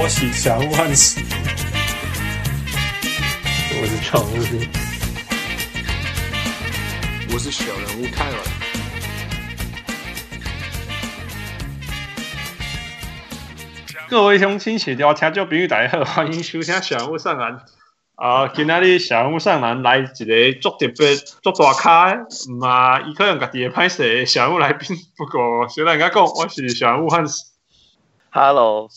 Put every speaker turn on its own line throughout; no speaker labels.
我是小人物汉斯，
我是常务，
我是小人物泰尔。
各位乡亲，写掉听众朋友大家好，欢迎收听小人物上篮。啊、呃，今仔日小人物上篮来一个足特别、足大咖，嘛，伊可能家己会歹势小人物来宾，不过虽然人家讲，我是小人物汉斯。
Hello，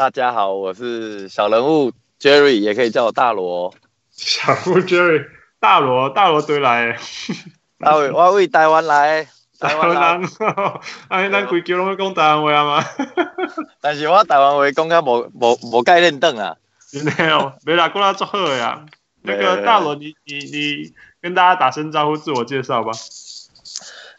大家好，我是小人物 Jerry，也可以叫我大罗。
小人物 Jerry，大罗，大罗对来。
大伟，我为台湾来，台湾人。
哎，咱规球拢会讲台湾话嘛？
但是我台湾话讲较无无无概念懂啊。
没有，没啦，过来祝贺呀。那个大罗，你你你跟大家打声招呼，自我介绍吧。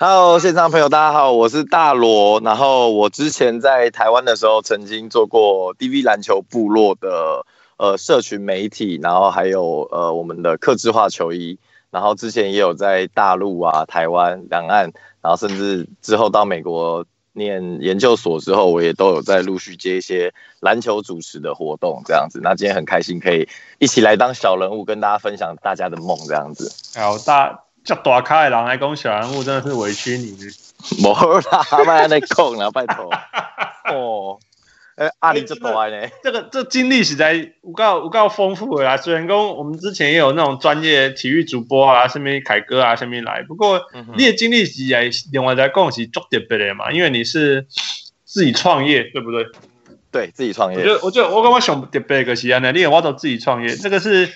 Hello，现场朋友，大家好，我是大罗。然后我之前在台湾的时候，曾经做过 DV 篮球部落的呃社群媒体，然后还有呃我们的客制化球衣。然后之前也有在大陆啊、台湾两岸，然后甚至之后到美国。念研究所之后，我也都有在陆续接一些篮球主持的活动，这样子。那今天很开心可以一起来当小人物，跟大家分享大家的梦，这样子。
好大叫大咖的人来讲小人物，真的是委屈你。
没啦，卖那空了，拜托。哦。哎，阿里这多呢？
这个这经历实在有够有够丰富的啦。虽然讲我们之前也有那种专业体育主播啊，什么凯哥啊，什么来。不过你的经历实在另外在讲是足特别的嘛，因为你是自己创业，对不对？
对，自己创业。
我觉得，我觉得我刚刚想特别个是啊，你也挖到自己创业，这个是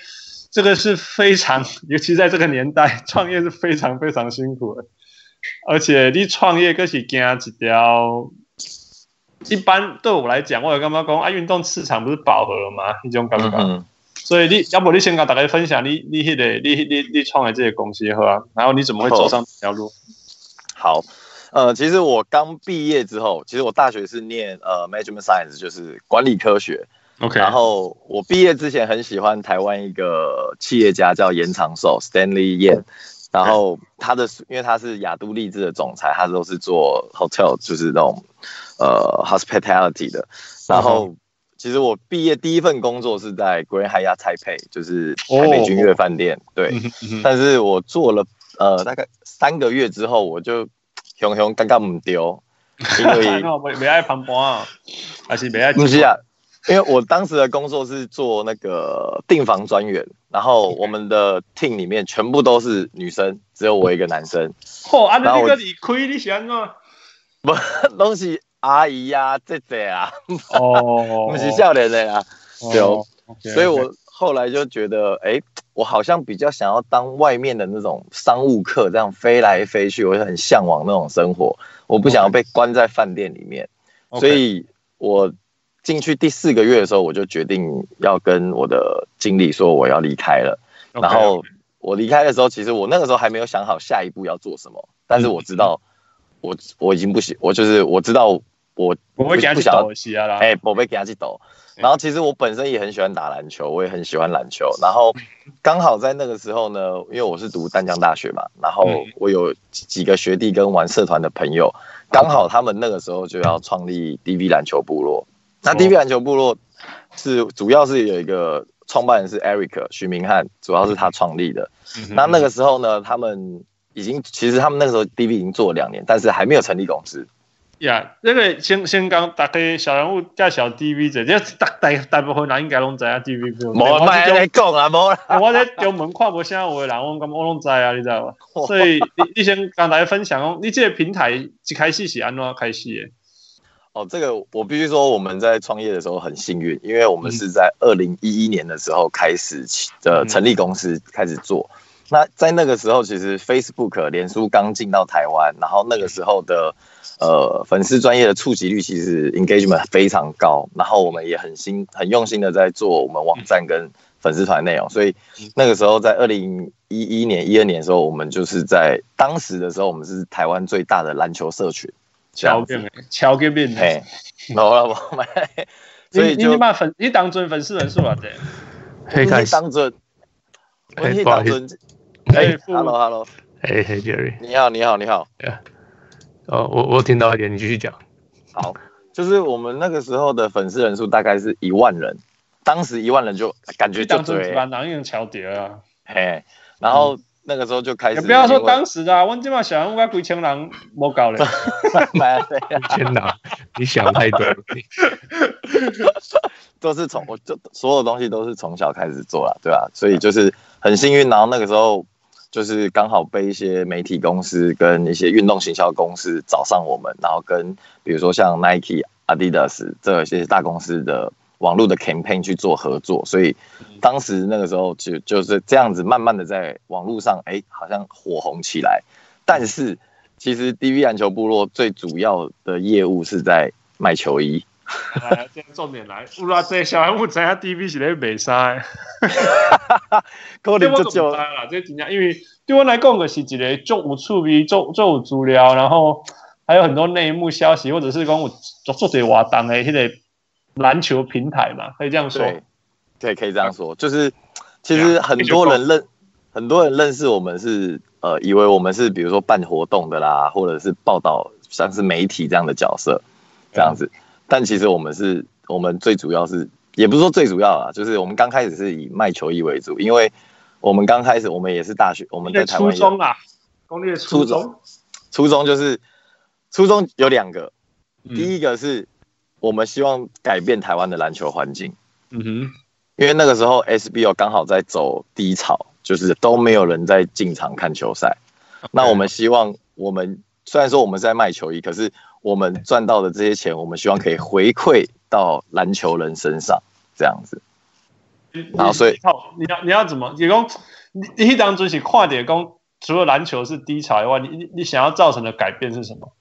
这个是非常，尤其在这个年代，创业是非常非常辛苦的。而且你创业可是惊一条。一般对我来讲，我有刚刚讲啊，运动市场不是饱和了吗？一种感觉，嗯、所以你要不你先跟大家分享你你那个你你你创的这些公司好啊，然后你怎么会走上这条路？
好，呃，其实我刚毕业之后，其实我大学是念呃 Management Science，就是管理科学。OK，然后我毕业之前很喜欢台湾一个企业家叫严长寿 Stanley Yan，然后他的因为他是亚都励志的总裁，他都是做 hotel，就是那种。呃，hospitality 的，然后其实我毕业第一份工作是在 Grand Hyatt Taipei，就是台北君悦饭店，对。但是我做了呃大概三个月之后，我就熊熊刚刚唔丢，因为
没没爱旁观啊，还是没爱。
不是啊，因为我当时的工作是做那个订房专员，然后我们的 team 里面全部都是女生，只有我一个男生。
嚯，啊，那个你亏你想啊？
不，东西。阿姨呀、啊，姐姐啊，
哦，
不是少年的呀，对，所以我后来就觉得，哎、欸，我好像比较想要当外面的那种商务客，这样飞来飞去，我就很向往那种生活，我不想要被关在饭店里面，okay. 所以我进去第四个月的时候，我就决定要跟我的经理说我要离开了。Okay. 然后我离开的时候，其实我那个时候还没有想好下一步要做什么，但是我知道我我已经不行，我就是我知道。我不会给他去抖，哎，我不会给他去抖。然后其实我本身也很喜欢打篮球，我也很喜欢篮球。然后刚好在那个时候呢，因为我是读丹江大学嘛，然后我有几个学弟跟玩社团的朋友，刚好他们那个时候就要创立 DV 篮球部落。那 DV 篮球部落是主要是有一个创办人是 Eric 许明翰，主要是他创立的。那那个时候呢，他们已经其实他们那个时候 DV 已经做了两年，但是还没有成立公司。
呀、那个先先刚大概小人物介绍 DV 者，这大大大部分人应该拢知啊 DV。
冇啊，卖来讲啊，冇啦。
我在中门看无啥有的人，我感觉我拢知啊，你知道吧？所以你你先跟大家分享哦，你这个平台一开始是安怎开始的？
哦，这个我必须说，我们在创业的时候很幸运，因为我们是在二零一一年的时候开始的成立公司开始做。嗯、那在那个时候，其实 Facebook 脸书刚进到台湾，然后那个时候的。呃，粉丝专业的触及率其实 engagement 非常高，然后我们也很心很用心的在做我们网站跟粉丝团内容，所以那个时候在二零一一年、一二年的时候，我们就是在当时的时候，我们是台湾最大的篮球社群。
超变，超变变，
嘿，好了，我们，所以就
你把粉，你当尊粉丝人数啊对？
可以当尊，可以当尊，哎，Hello，Hello，
嘿嘿，Jerry，
你好，你好，你好，
哦，我我听到一点，你继续讲。
好，就是我们那个时候的粉丝人数大概是一万人，当时一万人就感觉就对，
男人桥蝶啊，
嘿，然后那个时候就开始，
不要说当时的，我今嘛小人物该几千人没搞嘞，
天哪，你想太多了，
都是从我就所有东西都是从小开始做了，对吧？所以就是很幸运，然后那个时候。就是刚好被一些媒体公司跟一些运动行销公司找上我们，然后跟比如说像 Nike、Adidas 这些大公司的网络的 campaign 去做合作，所以当时那个时候就就是这样子，慢慢的在网络上，哎，好像火红起来。但是其实 DV 篮球部落最主要的业务是在卖球衣。
来，这重点来，乌拉这小人物知影 DV 是咧卖衫，
可能就就
啦，这真正因为对我来讲，个是一个做有趣味、做做有资料，然后还有很多内幕消息，或者是讲我做做些活动的迄个篮球平台嘛，可以这样说。
对，对，可以这样说，就是其实很多人认，很多人认识我们是呃，以为我们是比如说办活动的啦，或者是报道像是媒体这样的角色，这样子。但其实我们是，我们最主要是，也不是说最主要啊，就是我们刚开始是以卖球衣为主，因为我们刚开始我们也是大学，我们在台湾。
初中啊，公立初中。
初中就是，初中有两个，第一个是我们希望改变台湾的篮球环境。嗯哼，因为那个时候 SBO 刚好在走低潮，就是都没有人在进场看球赛。那我们希望，我们虽然说我们是在卖球衣，可是。我们赚到的这些钱，我们希望可以回馈到篮球人身上，这样子。然后，所以，
你要你要怎么？你讲你你当初是跨点讲，除了篮球是低潮以外，你你你想要造成的改变是什么？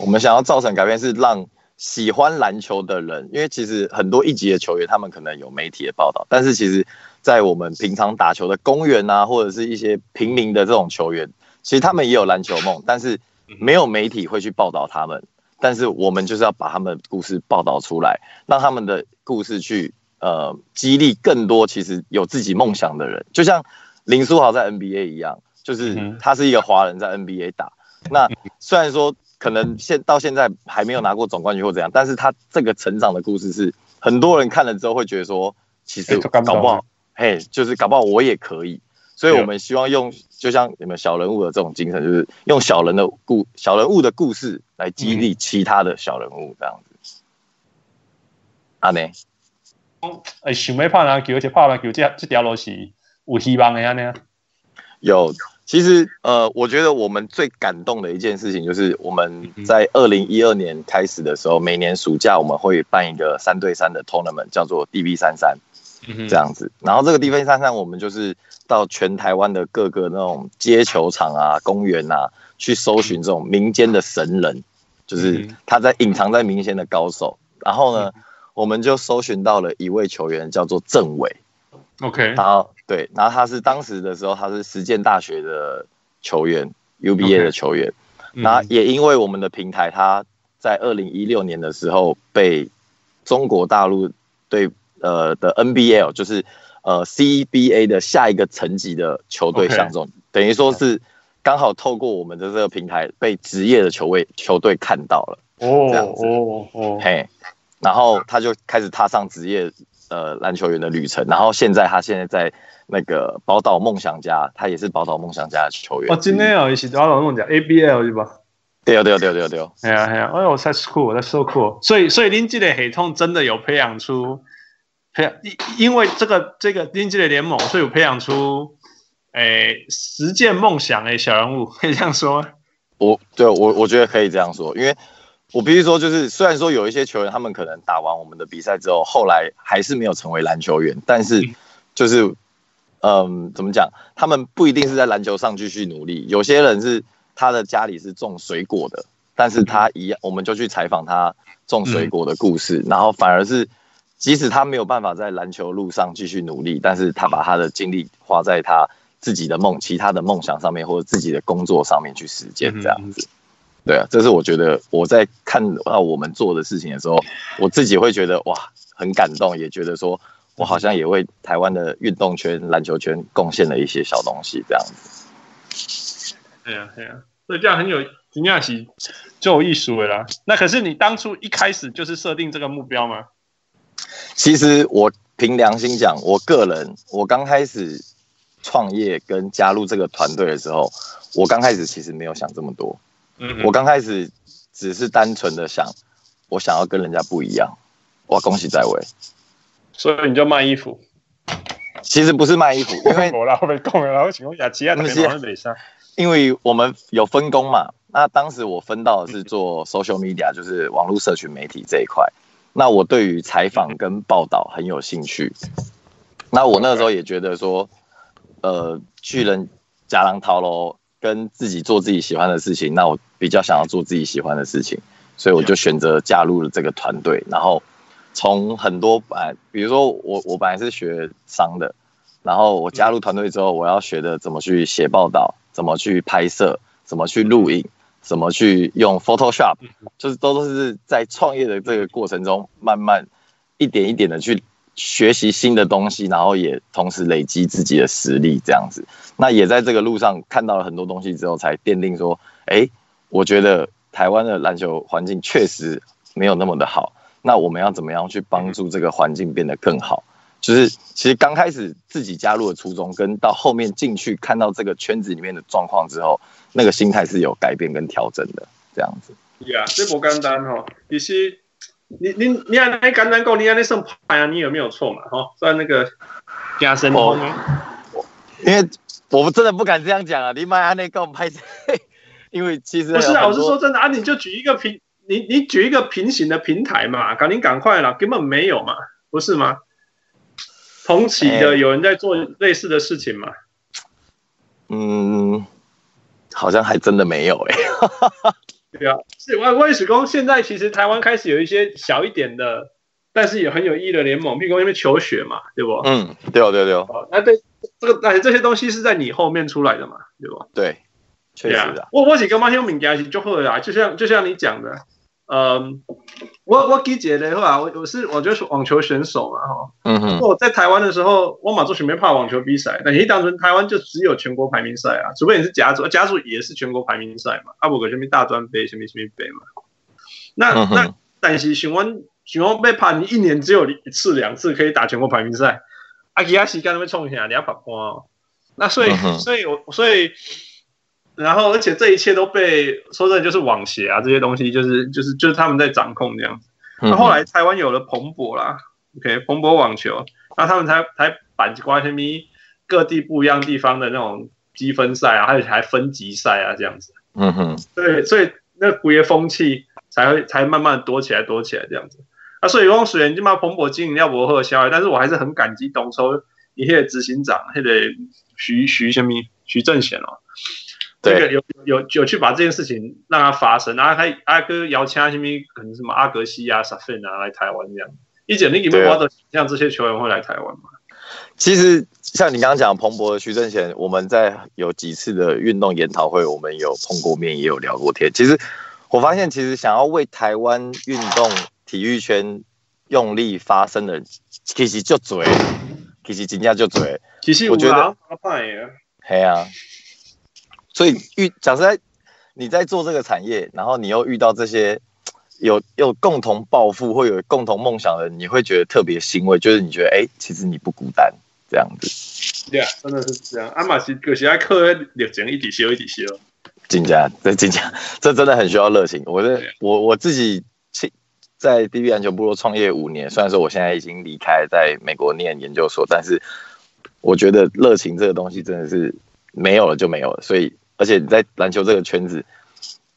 我们想要造成改变是让喜欢篮球的人，因为其实很多一级的球员，他们可能有媒体的报道，但是其实，在我们平常打球的公园啊，或者是一些平民的这种球员，其实他们也有篮球梦，但是。没有媒体会去报道他们，但是我们就是要把他们的故事报道出来，让他们的故事去呃激励更多其实有自己梦想的人，就像林书豪在 NBA 一样，就是他是一个华人在 NBA 打。那虽然说可能现到现在还没有拿过总冠军或怎样，但是他这个成长的故事是很多人看了之后会觉得说，其实搞不好，嘿，就是搞不好我也可以。所以我们希望用，就像你们小人物的这种精神，就是用小人的故小人物的故事来激励其他的小人物，这样子。阿内，
哎，想要拍篮球，而且拍篮球这这条路是有希望的呀？呢？
有，其实呃，我觉得我们最感动的一件事情，就是我们在二零一二年开始的时候，每年暑假我们会办一个三对三的 tournament，叫做 DB 三三。这样子，然后这个 DB 三三，我们就是到全台湾的各个那种街球场啊、公园啊，去搜寻这种民间的神人，就是他在隐藏在民间的高手。然后呢，我们就搜寻到了一位球员，叫做郑伟。
OK，
然后对，然后他是当时的时候，他是实践大学的球员，UBA 的球员。那也因为我们的平台，他在二零一六年的时候被中国大陆对。呃的 NBL 就是呃 CBA 的下一个层级的球队相中，Okay. 等于说是刚好透过我们的这个平台被职业的球位球队看到了哦这样子哦哦嘿，然后他就开始踏上职业呃篮球员的旅程，然后现在他现在在那个宝岛梦想家，他也是宝岛梦想家的球员。
哦，今天哦，也是宝岛梦想 ABL 是吧？
对对对对对，
哎呀哎呀，哎呦，太酷，太 so cool，所以所以您这个系统真的有培养出。培养，因因为这个这个丁积的联盟，所以有培养出，诶，实践梦想诶小人物，可以这样说吗？
我对我我觉得可以这样说，因为我必须说，就是虽然说有一些球员，他们可能打完我们的比赛之后，后来还是没有成为篮球员，但是就是，嗯，怎么讲？他们不一定是在篮球上继续努力，有些人是他的家里是种水果的，但是他一样，我们就去采访他种水果的故事，然后反而是。即使他没有办法在篮球路上继续努力，但是他把他的精力花在他自己的梦、其他的梦想上面，或者自己的工作上面去实践，这样子。对啊，这是我觉得我在看到我们做的事情的时候，我自己会觉得哇，很感动，也觉得说我好像也为台湾的运动圈、篮球圈贡献了一些小东西，这样子。
对啊，对啊，所以这样很有，真正是就有艺术了啦。那可是你当初一开始就是设定这个目标吗？
其实我凭良心讲，我个人我刚开始创业跟加入这个团队的时候，我刚开始其实没有想这么多。嗯，我刚开始只是单纯的想，我想要跟人家不一样。哇，恭喜在位！
所以你就卖衣服？
其实不是卖衣服，因为
我后面讲了，然后请问雅琪亚那边 没上。
因为我们有分工嘛，那当时我分到的是做 social media，就是网络社群媒体这一块。那我对于采访跟报道很有兴趣。那我那个时候也觉得说，呃，巨人夹狼掏喽，跟自己做自己喜欢的事情，那我比较想要做自己喜欢的事情，所以我就选择加入了这个团队。然后从很多哎，比如说我我本来是学商的，然后我加入团队之后，我要学的怎么去写报道。怎么去拍摄，怎么去录影，怎么去用 Photoshop，就是都都是在创业的这个过程中，慢慢一点一点的去学习新的东西，然后也同时累积自己的实力，这样子。那也在这个路上看到了很多东西之后，才奠定说，哎，我觉得台湾的篮球环境确实没有那么的好，那我们要怎么样去帮助这个环境变得更好？就是其实刚开始自己加入的初衷，跟到后面进去看到这个圈子里面的状况之后，那个心态是有改变跟调整的，这样子。
呀，这不简单哦。其实你你你按那简单讲，你按那算牌啊，你有没有错嘛？哈，算那个加深通。
因为我们真的不敢这样讲啊，你妈按那讲拍，因为其实
不是啊，我是说真的啊，你就举一个平，你你举一个平行的平台嘛，赶紧赶快啦，根本没有嘛，不是吗？同期的有人在做类似的事情吗？
嗯，好像还真的没有哎、欸。
对啊，是外外史工。现在其实台湾开始有一些小一点的，但是也很有意义的联盟，譬如说因为求学嘛，对不？
嗯，对哦，对对
哦。那对这个，那这些东西是在你后面出来的嘛，对不？
对，确实的。
我我是跟马兄敏感系就会啦，就像就像你讲的。嗯，我我记得的话，我我是我就是网球选手嘛，哈，嗯哼，我在台湾的时候，我马做准备怕网球比赛，但你当时台湾就只有全国排名赛啊，除非你是甲组，甲组也是全国排名赛嘛，啊，不过什么大专杯，什么什么杯嘛，那、嗯、那但是询问询问被判，你一年只有一次两次可以打全国排名赛，啊，其他时间都会冲起来，你要跑光，那所以、嗯、所以我所以。然后，而且这一切都被说真的就是网协啊，这些东西就是就是就是他们在掌控这样子。那后来台湾有了蓬勃啦，OK，蓬勃网球，那他们才才把关系咪各地不一样地方的那种积分赛啊，还有还分级赛啊这样子。嗯哼，对，所以那古业风气才会才慢慢多起来多起来这样子。啊，所以用水源就把蓬勃经营要不喝销，但是我还是很感激董抽一些执行长，那个徐徐什么徐正贤哦。这个有有有去把这件事情让它发生，然后还阿哥邀请什么可能什么阿格西啊、萨菲啊来台湾这样，一姐你有没有的像这些球员会来台湾吗？
其实像你刚刚讲彭博的徐正贤，我们在有几次的运动研讨会，我们有碰过面，也有聊过天。其实我发现，其实想要为台湾运动体育圈用力发声的，其实就嘴，其实真正就嘴。
其实我觉得，
嘿啊。所以遇假设在你在做这个产业，然后你又遇到这些有有共同抱负或有共同梦想的人，你会觉得特别欣慰，就是你觉得哎、欸，其实你不孤单这样子。
对啊，真的是这样。阿玛西可是爱靠热情一直修一直修。
真假，这真假，这真的很需要热情。我的我我自己在 DB 篮球部落创业五年，虽然说我现在已经离开，在美国念研究所，但是我觉得热情这个东西真的是没有了就没有了，所以。而且你在篮球这个圈子，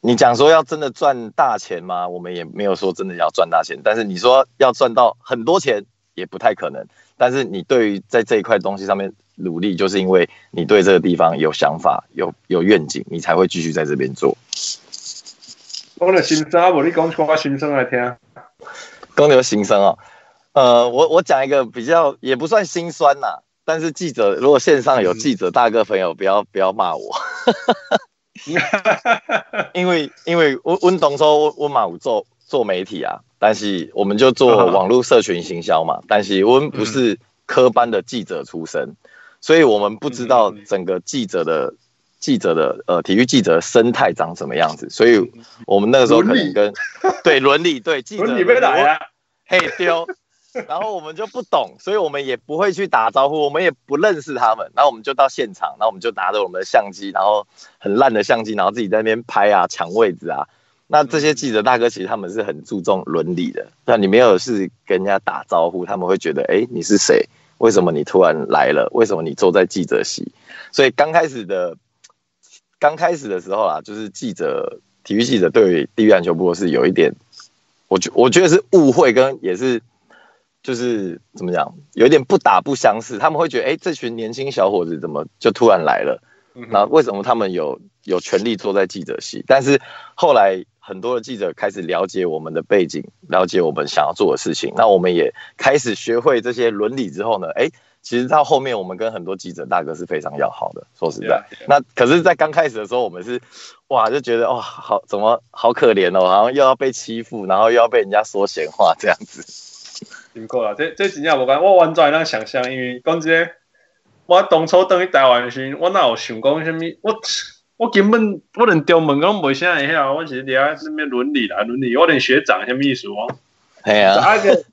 你讲说要真的赚大钱吗？我们也没有说真的要赚大钱。但是你说要赚到很多钱，也不太可能。但是你对于在这一块东西上面努力，就是因为你对这个地方有想法、有有愿景，你才会继续在这边做。
讲的心声啊，不，你讲出我心声来听。
讲的心声啊，呃，我我讲一个比较也不算心酸呐、啊。但是记者，如果线上有记者大哥朋友，不要不要骂我，因为因为我我当初我嘛有做做媒体啊，但是我们就做网络社群行销嘛，但是我们不是科班的记者出身，所以我们不知道整个记者的记者的呃体育记者的生态长什么样子，所以我们那个时候可能跟对伦理对记者
伦理被打呀，
嘿丢，然后我们就不懂，所以我们也不会去打招呼，我们也不认识他们，然后我们就到现场，然后我们就拿着我们的相机，然后很烂的相机，然后自己在那边拍啊，抢位置啊。那这些记者大哥其实他们是很注重伦理的，那你没有是跟人家打招呼，他们会觉得，哎，你是谁？为什么你突然来了？为什么你坐在记者席？所以刚开始的，刚开始的时候啊，就是记者，体育记者对地狱篮球部是有一点，我觉我觉得是误会跟也是，就是怎么讲，有一点不打不相识。他们会觉得，哎，这群年轻小伙子怎么就突然来了？那为什么他们有有权利坐在记者席？但是后来。很多的记者开始了解我们的背景，了解我们想要做的事情。那我们也开始学会这些伦理之后呢，哎，其实到后面我们跟很多记者大哥是非常要好的。说实在，那可是，在刚开始的时候，我们是哇，就觉得哇，好怎么好可怜哦，好像又要被欺负，然后又要被人家说闲话这样子。
辛苦了，这这几年我感我完全能想象，因为讲这个，我当初等于台湾时，我哪有想讲什么我。我根本我连中文都没啥会晓，我是了什么伦理啦，伦理，我连学长什么意思哦？
系啊。啊个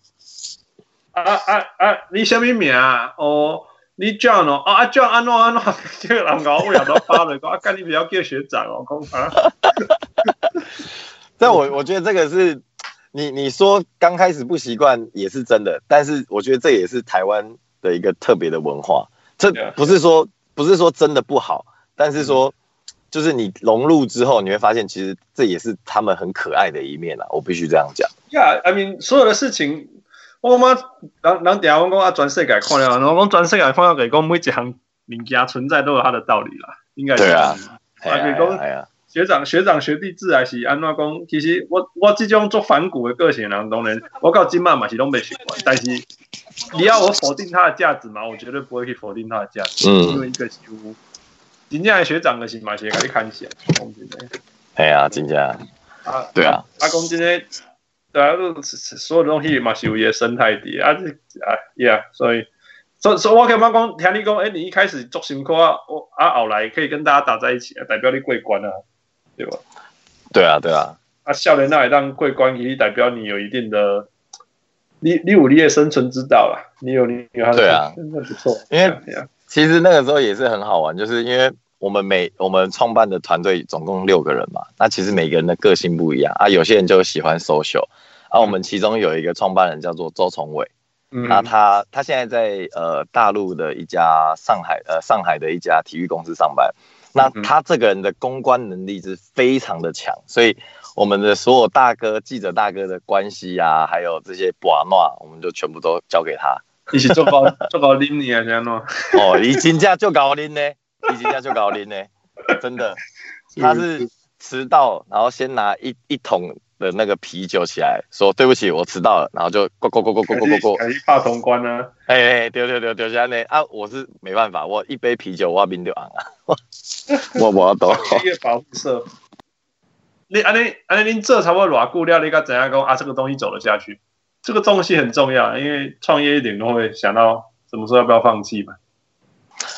啊啊啊！你什么名啊？哦，你 John 哦？啊 John 安诺安诺，这个人搞我两都发了，讲啊，干你不要叫学长哦，讲啊。
但我我觉得这个是你你说刚开始不习惯也是真的，但是我觉得这也是台湾的一个特别的文化。这不是说不是说真的不好，但是说。就是你融入之后，你会发现其实这也是他们很可爱的一面啊！我必须这样讲。
Yeah, I mean，所有的事情，我妈人人底下我讲啊，全世界看了，然后讲全世界看了，给讲每一项物件存在都有它的道理啦，应该是。对啊。啊，给讲学长学长学弟制还是安怎讲？其实我我这种做反骨的个性人，当然我到今嘛嘛是拢没习惯，但是你要我否定他的价值嘛，我绝对不会去否定他的价值，嗯，因为一个几乎。真正的学长的是嘛，是给你看起来，讲真的。
哎呀，真正啊，对啊。
阿公今天，对啊，所有的东西嘛是有一个生态的啊，啊，yeah，所以，所所以我可以帮讲，听你讲，哎，你一开始做辛苦啊，我啊后来可以跟大家打在一起，代表你过关啊，对吧？
对啊，对啊。
啊，少年那也当过关，其实代表你有一定的，你你有你的生存之道啦，你有你有，
对啊，
真的不错，
因为。其实那个时候也是很好玩，就是因为我们每我们创办的团队总共六个人嘛，那其实每个人的个性不一样。啊，有些人就喜欢 social，啊，我们其中有一个创办人叫做周崇伟，嗯，那他他现在在呃大陆的一家上海呃上海的一家体育公司上班，那他这个人的公关能力是非常的强，所以我们的所有大哥记者大哥的关系啊，还有这些把诺，我们就全部都交给他。
一起做搞 做搞拎你啊？这样喏。
哦，你真正就搞拎呢？你真正就搞拎呢？真的，他是迟到，然后先拿一一桶的那个啤酒起来，说对不起，我迟到了，然后就过过过过过过过过。
怕通关呢？
哎哎，丢丢丢丢下呢？啊，我是没办法，我一杯啤酒我冰就昂啊，我我懂。
一个保护色。你安尼安尼，您这差不多偌久了，你该怎样讲啊？这个东西走得下去？这个东西很重要，因为创业一点都会想到什么时候要不要放弃嘛。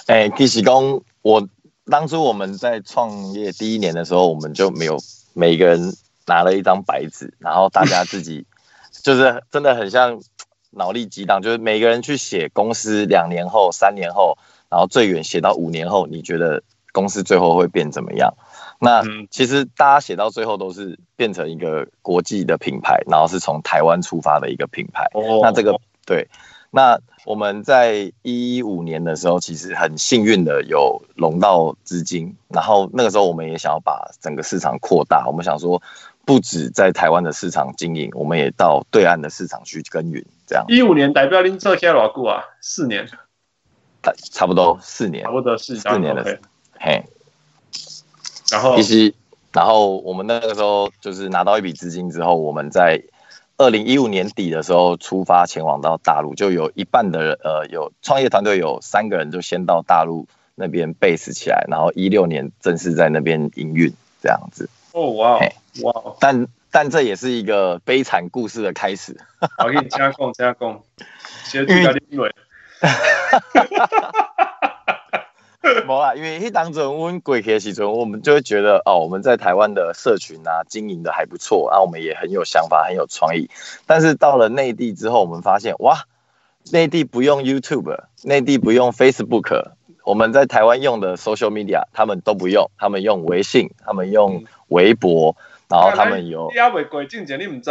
哎，其实讲我当初我们在创业第一年的时候，我们就没有每个人拿了一张白纸，然后大家自己 就是真的很像脑力激荡，就是每个人去写公司两年后、三年后，然后最远写到五年后，你觉得公司最后会变怎么样？那其实大家写到最后都是变成一个国际的品牌，然后是从台湾出发的一个品牌。那这个对，那我们在一五年的时候，其实很幸运的有融到资金，然后那个时候我们也想要把整个市场扩大，我们想说不止在台湾的市场经营，我们也到对岸的市场去耕耘。这样
一五年代表您做起来多久啊？四年，
差不多四年，
差不多四
四年的，okay. 嘿。
然后，
其实，然后我们那个时候就是拿到一笔资金之后，我们在二零一五年底的时候出发前往到大陆，就有一半的人，呃，有创业团队有三个人就先到大陆那边 base 起来，然后一六年正式在那边营运这样子。
哦，哇，哇！
但但这也是一个悲惨故事的开始。
我给你加工加工，先去搞点
没啦，因为一当阵温鬼铁时阵，我们就会觉得哦，我们在台湾的社群啊经营的还不错，然后我们也很有想法，很有创意。但是到了内地之后，我们发现哇，内地不用 YouTube，内地不用 Facebook，我们在台湾用的 social media，他们都不用，他们用微信，他们用微博，然后他们有。
你还未过境界，你唔知？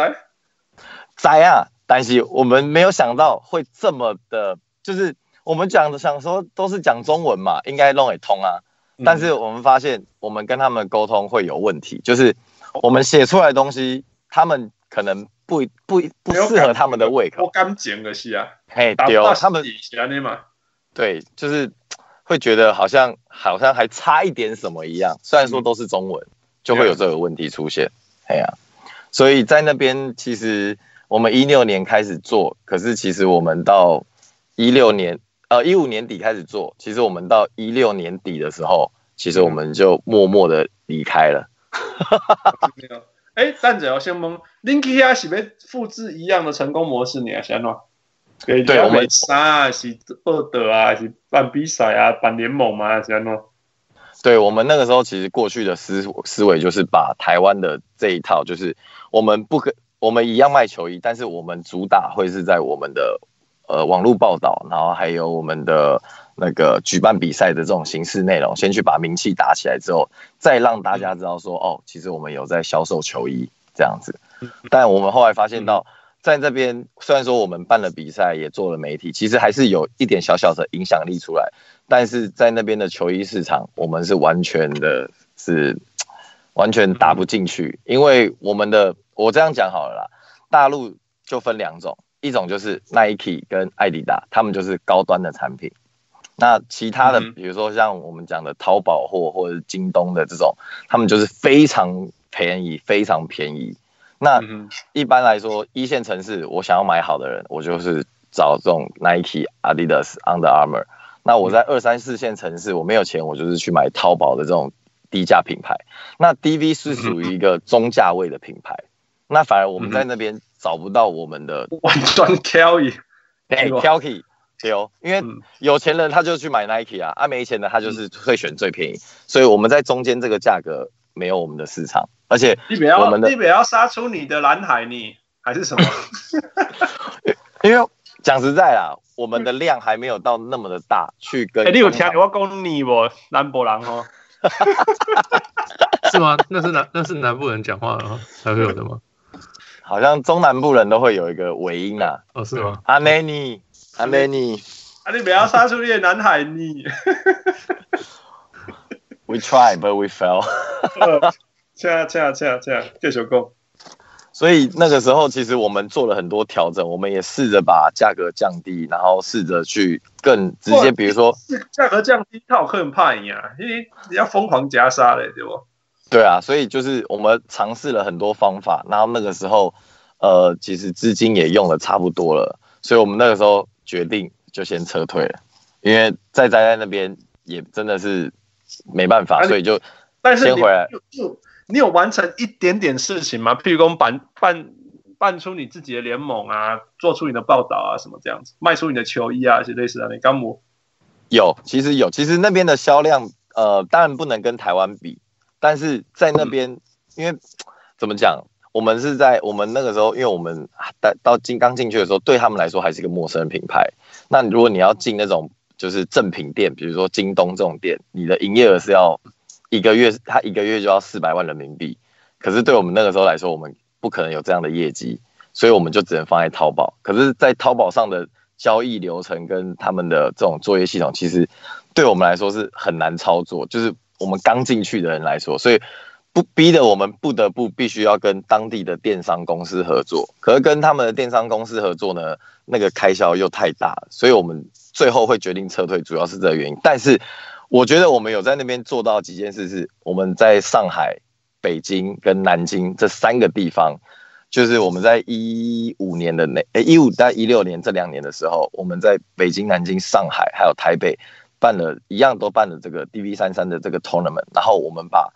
知啊，但是我们没有想到会这么的，就是。我们讲的想说都是讲中文嘛，应该弄也通啊。但是我们发现，我们跟他们沟通会有问题，就是我们写出来的东西，他们可能不不不适合他们的胃口。
我刚讲的是啊，
嘿，对，他们对，就是会觉得好像好像还差一点什么一样。虽然说都是中文，就会有这个问题出现。哎呀，所以在那边其实我们一六年开始做，可是其实我们到一六年。呃，一五年底开始做，其实我们到一六年底的时候，其实我们就默默的离开了。
哎、欸，站着哦，先问，Linky 啊，是不是复制一样的成功模式？你啊，先喏。对，我们啥是二德啊，是办比赛啊，办联盟嘛，先喏。
对，我们那个时候其实过去的思思维就是把台湾的这一套，就是我们不可，我们一样卖球衣，但是我们主打会是在我们的。呃，网络报道，然后还有我们的那个举办比赛的这种形式内容，先去把名气打起来之后，再让大家知道说，哦，其实我们有在销售球衣这样子。但我们后来发现到，在这边虽然说我们办了比赛，也做了媒体，其实还是有一点小小的影响力出来，但是在那边的球衣市场，我们是完全的是完全打不进去，因为我们的我这样讲好了啦，大陆就分两种。一种就是 Nike 跟艾迪达，他们就是高端的产品。那其他的，比如说像我们讲的淘宝货或者是京东的这种，他们就是非常便宜，非常便宜。那一般来说，一线城市我想要买好的人，我就是找这种 Nike、Adidas、Under Armour。那我在二三四线城市，我没有钱，我就是去买淘宝的这种低价品牌。那 DV 是属于一个中价位的品牌。那反而我们在那边。找不到我们的
完全挑一，
对，挑起对哦，因为有钱人他就去买 Nike 啊，啊没钱的他就是会选最便宜，所以我们在中间这个价格没有我们的市场，而且我们的
你不要杀出你的蓝海你还是什么？
因为讲实在啊，我们的量还没有到那么的大，去跟
哎、欸，你有听我讲你不？南部人哦，
是吗？那是南那是南部人讲话了才会有的吗？
好像中南部人都会有一个尾音啊，
哦是吗？
阿内尼，阿内尼，
啊你不要杀出你的南海你。
We try, but we fail。
恰恰恰恰，继续讲。
所以那个时候，其实我们做了很多调整，我们也试着把价格降低，然后试着去更直接，比如说
价格降低，他有客人怕你啊，因为你要疯狂加杀嘞，对不？
对啊，所以就是我们尝试了很多方法，然后那个时候，呃，其实资金也用的差不多了，所以我们那个时候决定就先撤退了，因为再待在那边也真的是没办法，所以就先回来。
就你有完成一点点事情吗？譬如说办办办出你自己的联盟啊，做出你的报道啊，什么这样子，卖出你的球衣啊，一些类似的。你刚我
有，其实有，其实那边的销量，呃，当然不能跟台湾比。但是在那边，因为怎么讲，我们是在我们那个时候，因为我们到到进刚进去的时候，对他们来说还是一个陌生的品牌。那如果你要进那种就是正品店，比如说京东这种店，你的营业额是要一个月，他一个月就要四百万人民币。可是对我们那个时候来说，我们不可能有这样的业绩，所以我们就只能放在淘宝。可是，在淘宝上的交易流程跟他们的这种作业系统，其实对我们来说是很难操作，就是。我们刚进去的人来说，所以不逼得我们不得不必须要跟当地的电商公司合作。可是跟他们的电商公司合作呢，那个开销又太大，所以我们最后会决定撤退，主要是这个原因。但是我觉得我们有在那边做到几件事，是我们在上海、北京跟南京这三个地方，就是我们在一五年的那诶一五到一六年这两年的时候，我们在北京、南京、上海还有台北。办了一样都办了这个 DV 三三的这个 tournament，然后我们把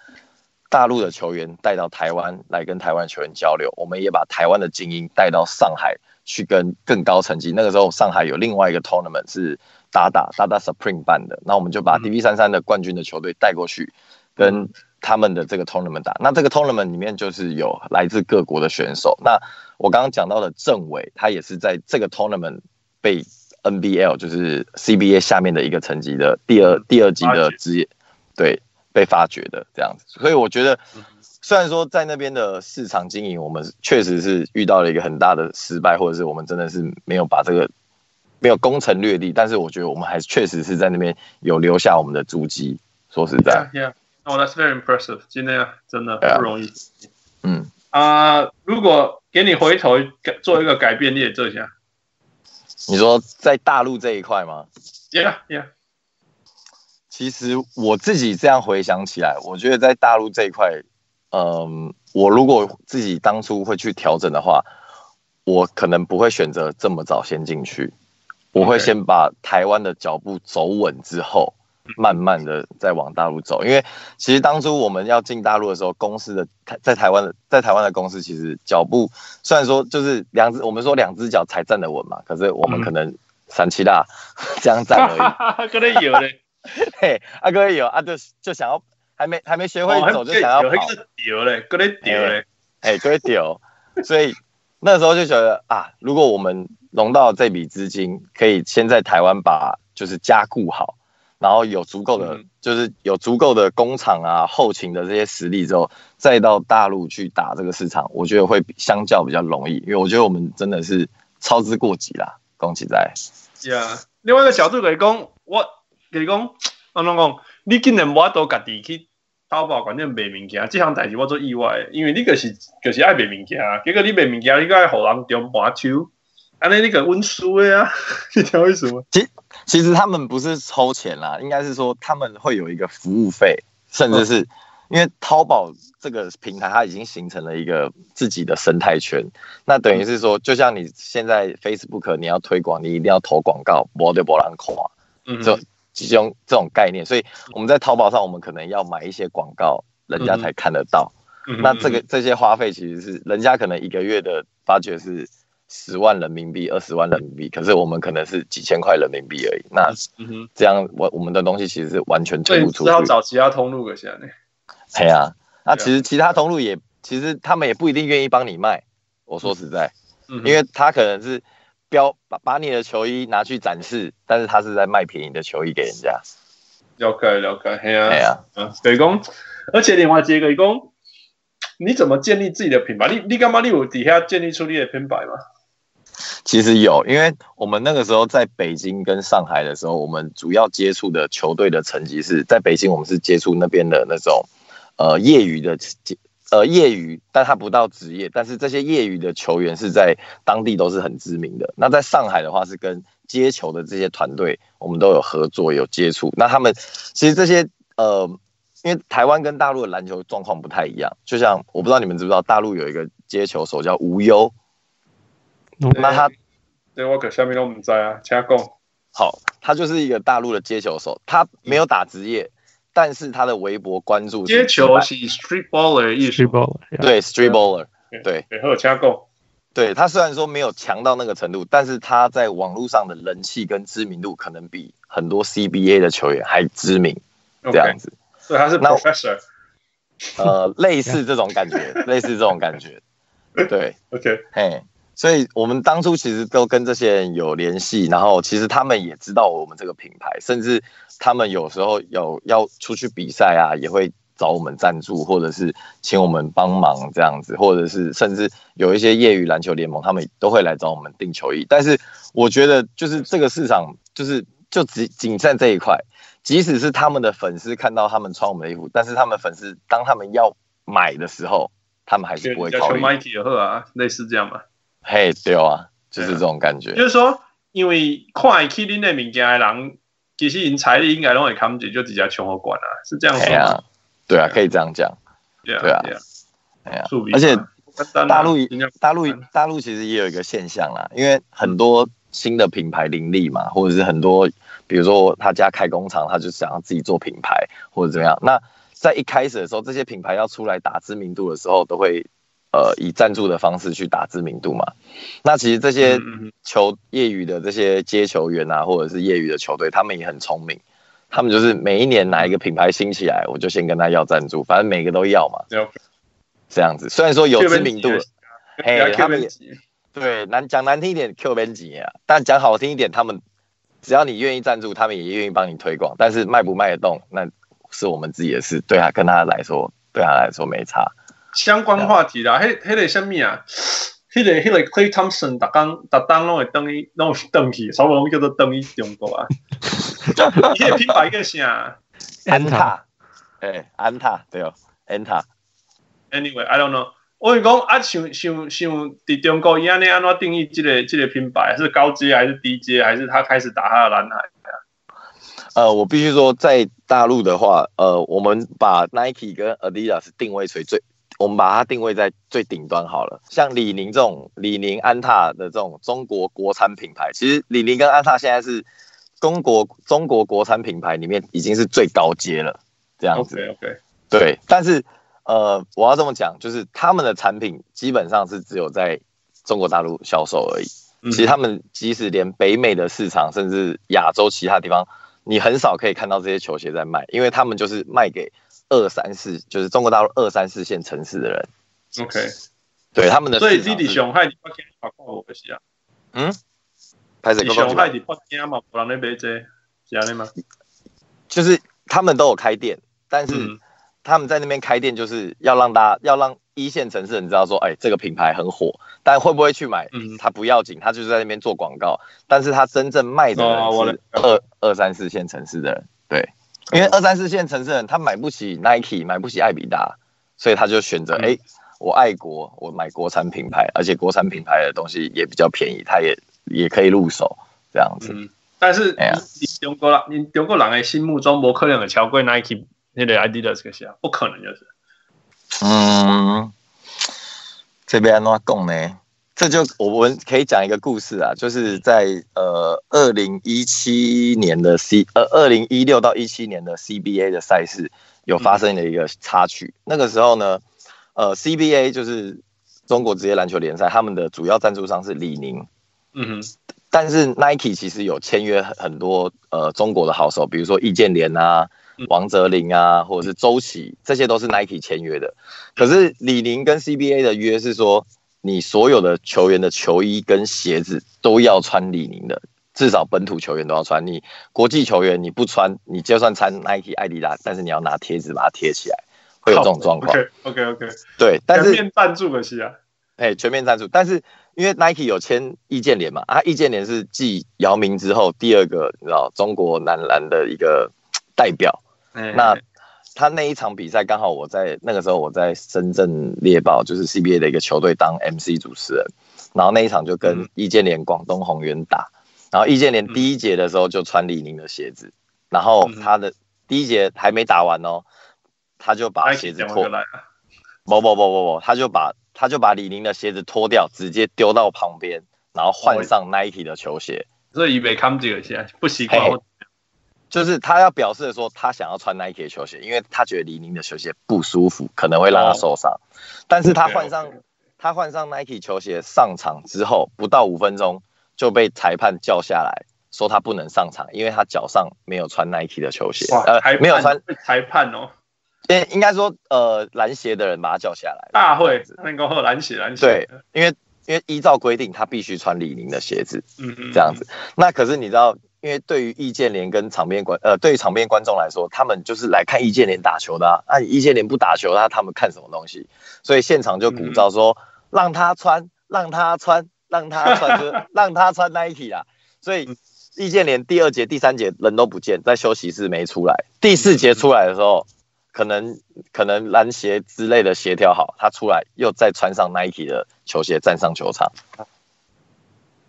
大陆的球员带到台湾来跟台湾球员交流，我们也把台湾的精英带到上海去跟更高层级。那个时候上海有另外一个 tournament 是打打打打 Supreme 办的，那我们就把 DV 三三的冠军的球队带过去，跟他们的这个 tournament 打。那这个 tournament 里面就是有来自各国的选手。那我刚刚讲到的政委，他也是在这个 tournament 被 NBL 就是 CBA 下面的一个层级的第二第二级的职业，对，被发掘的这样子。所以我觉得。虽然说在那边的市场经营，我们确实是遇到了一个很大的失败，或者是我们真的是没有把这个没有攻城略地，但是我觉得我们还是确实是在那边有留下我们的足迹。说实在
，Yeah, oh, that's very impressive，今天真的不容易。Yeah.
嗯
啊，uh, 如果给你回头做一个改变，你也做一下。
你说在大陆这一块吗
？Yeah, yeah。
其实我自己这样回想起来，我觉得在大陆这一块。嗯，我如果自己当初会去调整的话，我可能不会选择这么早先进去，我会先把台湾的脚步走稳之后，慢慢的再往大陆走。因为其实当初我们要进大陆的时候，公司的台在台湾的在台湾的公司其实脚步虽然说就是两只，我们说两只脚才站得稳嘛，可是我们可能三七大这样站而已。
可能有嘞，
嘿，阿哥有啊，就就想要。还没还没学会走就想要跑，
丢嘞，搁咧丢嘞，
哎，搁咧丢，所以那时候就觉得啊，如果我们融到这笔资金，可以先在台湾把就是加固好，然后有足够的、嗯、就是有足够的工厂啊、后勤的这些实力之后，再到大陆去打这个市场，我觉得会相较比较容易，因为我觉得我们真的是操之过急啦，恭喜在。
呀，yeah, 另外一个角度来讲，我给你讲，我啷讲，你竟然无都家己去。淘宝关键卖物件，这项代志我做意外，因为你个是就是爱卖物件，结果你卖物件，你个爱互人中盘手，安尼你个温书的啊？你知道为什么？
其其实他们不是抽钱啦，应该是说他们会有一个服务费，甚至是因为淘宝这个平台它已经形成了一个自己的生态圈，那等于是说，就像你现在 Facebook 你要推广，你一定要投广告，不得不让人看，嗯哼。其中这种概念，所以我们在淘宝上，我们可能要买一些广告，人家才看得到。嗯、那这个这些花费其实是人家可能一个月的发觉是十万人民币、二十万人民币，可是我们可能是几千块人民币而已。那这样我我们的东西其实是完全推不出去。
只好找其他通路的现在。
对啊，那其实其他通路也其实他们也不一定愿意帮你卖。我说实在，嗯、因为他可能是。标把把你的球衣拿去展示，但是他是在卖便宜的球衣给人家。
了解了解，嘿啊，嘿啊，嗯，对公，而且另外接个公，你怎么建立自己的品牌？你你干嘛？你有底下建立出你的品牌吗？
其实有，因为我们那个时候在北京跟上海的时候，我们主要接触的球队的成绩是在北京，我们是接触那边的那种呃业余的。呃，业余，但他不到职业，但是这些业余的球员是在当地都是很知名的。那在上海的话，是跟接球的这些团队，我们都有合作，有接触。那他们其实这些呃，因为台湾跟大陆的篮球状况不太一样，就像我不知道你们知不知道，大陆有一个接球手叫吴
优，那他对我可下面都不在啊，加工
好，他就是一个大陆的接球手，他没有打职业。嗯但是他的微博关注
接球是 street baller 意思，
对 street baller，对，
然后加购，
对他虽然说没有强到那个程度，但是他在网络上的人气跟知名度可能比很多 CBA 的球员还知名，这样子。
所以，他是 professor，
呃，类似这种感觉，类似这种感觉，对
，OK，
嘿。所以我们当初其实都跟这些人有联系，然后其实他们也知道我们这个品牌，甚至他们有时候有要出去比赛啊，也会找我们赞助，或者是请我们帮忙这样子，或者是甚至有一些业余篮球联盟，他们都会来找我们订球衣。但是我觉得就是这个市场就是就只仅在这一块，即使是他们的粉丝看到他们穿我们的衣服，但是他们粉丝当他们要买的时候，他们还是不会考虑。
啊，类似这样吧。
嘿，对啊，就是这种感觉。
就是说，因为看起恁的物件的人，其实因财力应该拢会扛住，就直接抢我管啊，是这样说
啊？对啊，可以这样讲。对啊，对啊，哎呀，而且大陆大陆大陆其实也有一个现象啦，因为很多新的品牌林立嘛，或者是很多，比如说他家开工厂，他就想要自己做品牌或者怎么样。那在一开始的时候，这些品牌要出来打知名度的时候，都会。呃以赞助的方式去打知名度嘛。那其实这些球业余的这些接球员啊，或者是业余的球队，他们也很聪明，他们就是每一年哪一个品牌兴起来，我就先跟他要赞助，反正每个都要嘛。这样子，虽然说有知名度，哎，他们对难讲难听一点，Q 编辑啊，但讲好听一点，他们只要你愿意赞助，他们也愿意帮你推广。但是卖不卖得动，那是我们自己的事，对他跟他来说，对他来说没差。
相关话题啦，迄迄个什么啊？迄个、迄个 Klay Thompson，逐工、逐当拢会等伊，拢是登去，所以我们叫做等伊中国啊。迄个品牌叫啥？
安踏。诶，安踏对哦，安踏。
Anyway，I don't know。我跟你讲啊，像像像伫中国伊安尼安怎定义这个这个品牌？是高阶还是低阶？还是他开始打他的蓝海？
呃，我必须说，在大陆的话，呃，我们把 Nike 跟 Adidas 定位成最。我们把它定位在最顶端好了，像李宁这种李宁、安踏的这种中国国产品牌，其实李宁跟安踏现在是中国中国国产品牌里面已经是最高阶了，这样子。
OK OK。
对，但是呃，我要这么讲，就是他们的产品基本上是只有在中国大陆销售而已。其实他们即使连北美的市场，甚至亚洲其他地方，你很少可以看到这些球鞋在卖，因为他们就是卖给。二三四就是中国大陆二三四线城市的人
，OK，
对他们的，
所以弟弟熊害你不听话，我不是啊，
嗯，
弟弟熊害你不听嘛，不让你买这，是这样的吗？
就是他们都有开店，但是他们在那边开店，就是要让大家要让一线城市人知道说，哎，这个品牌很火，但会不会去买，嗯。他不要紧，他就是在那边做广告，但是他真正卖的人是二二三四线城市的人，对。因为二三四线城市人他买不起 Nike，买不起艾比达，所以他就选择哎、欸，我爱国，我买国产品牌，而且国产品牌的东西也比较便宜，他也也可以入手这样子。
嗯、但是你中国人，你中国人的心目中，不可能有超过 Nike 那个 Adidas 这些，不可能就是。
嗯，这边怎么讲呢？这就我们可以讲一个故事啊，就是在呃二零一七年的 C 呃二零一六到一七年的 CBA 的赛事有发生了一个插曲。嗯、那个时候呢，呃 CBA 就是中国职业篮球联赛，他们的主要赞助商是李宁。嗯哼。但是 Nike 其实有签约很多呃中国的好手，比如说易建联啊、王哲林啊，或者是周琦，这些都是 Nike 签约的。可是李宁跟 CBA 的约是说。你所有的球员的球衣跟鞋子都要穿李宁的，至少本土球员都要穿。你国际球员你不穿，你就算穿 Nike、艾迪达，但是你要拿贴纸把它贴起来，会有这种状况。
OK OK OK。
对，但是
全面赞助的是啊，
哎，全面赞助。但是因为 Nike 有签易建联嘛，啊，易建联是继姚明之后第二个，你知道中国男篮的一个代表。嗯，那。他那一场比赛刚好我在那个时候我在深圳猎豹，就是 CBA 的一个球队当 MC 主持人，然后那一场就跟易建联广东宏远打，然后易建联第一节的时候就穿李宁的鞋子，然后他的第一节还没打完哦，他就把鞋子脱，不不不不不，他就把他就把李宁的鞋子脱掉，直接丢到旁边，然后换上 Nike 的球鞋，
所以没看这个鞋，不习惯。
就是他要表示说，他想要穿 Nike 的球鞋，因为他觉得李宁的球鞋不舒服，可能会让他受伤。但是他换上他换上 Nike 球鞋上场之后，不到五分钟就被裁判叫下来，说他不能上场，因为他脚上没有穿 Nike 的球鞋。呃，没有穿
裁判哦。
应应该说，呃，篮协的人把他叫下来。
大会那个篮协篮协。
对，因为因为依照规定，他必须穿李宁的鞋子。嗯嗯。这样子，那可是你知道？因为对于易建联跟场边观呃，对于场边观众来说，他们就是来看易建联打球的啊。啊，易建联不打球，那他们看什么东西？所以现场就鼓噪说，嗯、让他穿，让他穿，让他穿，就是 让他穿 Nike 啊。所以易建联第二节、第三节人都不见，在休息室没出来。第四节出来的时候，可能可能篮协之类的协调好，他出来又再穿上 Nike 的球鞋站上球场。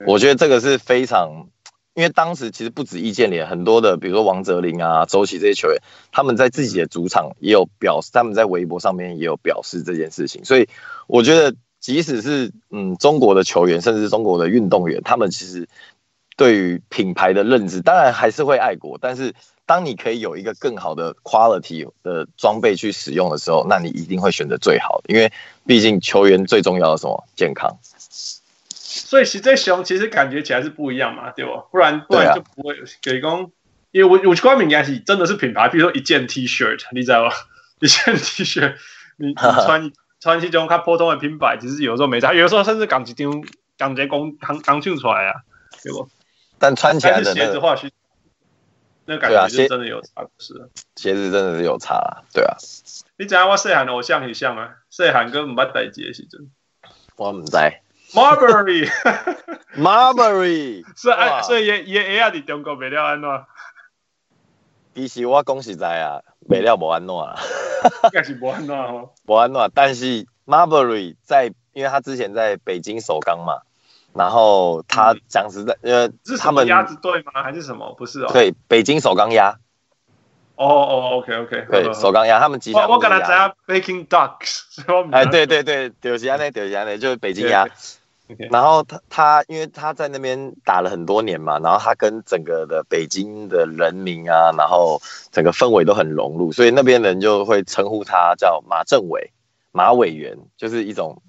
我觉得这个是非常。因为当时其实不止易建联，很多的，比如说王哲林啊、周琦这些球员，他们在自己的主场也有表示，他们在微博上面也有表示这件事情。所以我觉得，即使是嗯中国的球员，甚至中国的运动员，他们其实对于品牌的认知，当然还是会爱国，但是。当你可以有一个更好的 quality 的装备去使用的时候，那你一定会选择最好的，因为毕竟球员最重要的是什么？健康。
所以实际上其实感觉起来是不一样嘛，对不？不然不然就不会给工，因为我我官名应该是真的是品牌，比如说一件 T 恤，你知道吗？一件 T 恤，你你穿穿这种看普通的品牌，其实有时候没差，有时候甚至港几张港捷工刚刚进出来啊，对不？
但穿起来的、那个、
鞋子话是，那感觉是真的有差，是
鞋子真的是有差啊，对啊。
你知影我细汉偶像很像啊，细汉跟唔捌代志的时阵，
我唔知。
Marbury，Marbury，所以所以也也也喺中国卖了安怎？
其实我讲实在啊，卖了无安怎啦，
应该是无安怎吼，
无安怎。但是 Marbury 在，因为他之前在北京首钢嘛，然后他讲实在，因为他们
鸭子队吗？还是什么？不是哦，
对，北京首钢鸭。
哦哦，OK OK，
对，首钢鸭他们集团。
我刚才知啊，Peking Ducks。
哎，对对对，就是安尼，就是安尼，就是北京鸭。Okay. 然后他他因为他在那边打了很多年嘛，然后他跟整个的北京的人民啊，然后整个氛围都很融入，所以那边人就会称呼他叫马政委、马委员，就是一种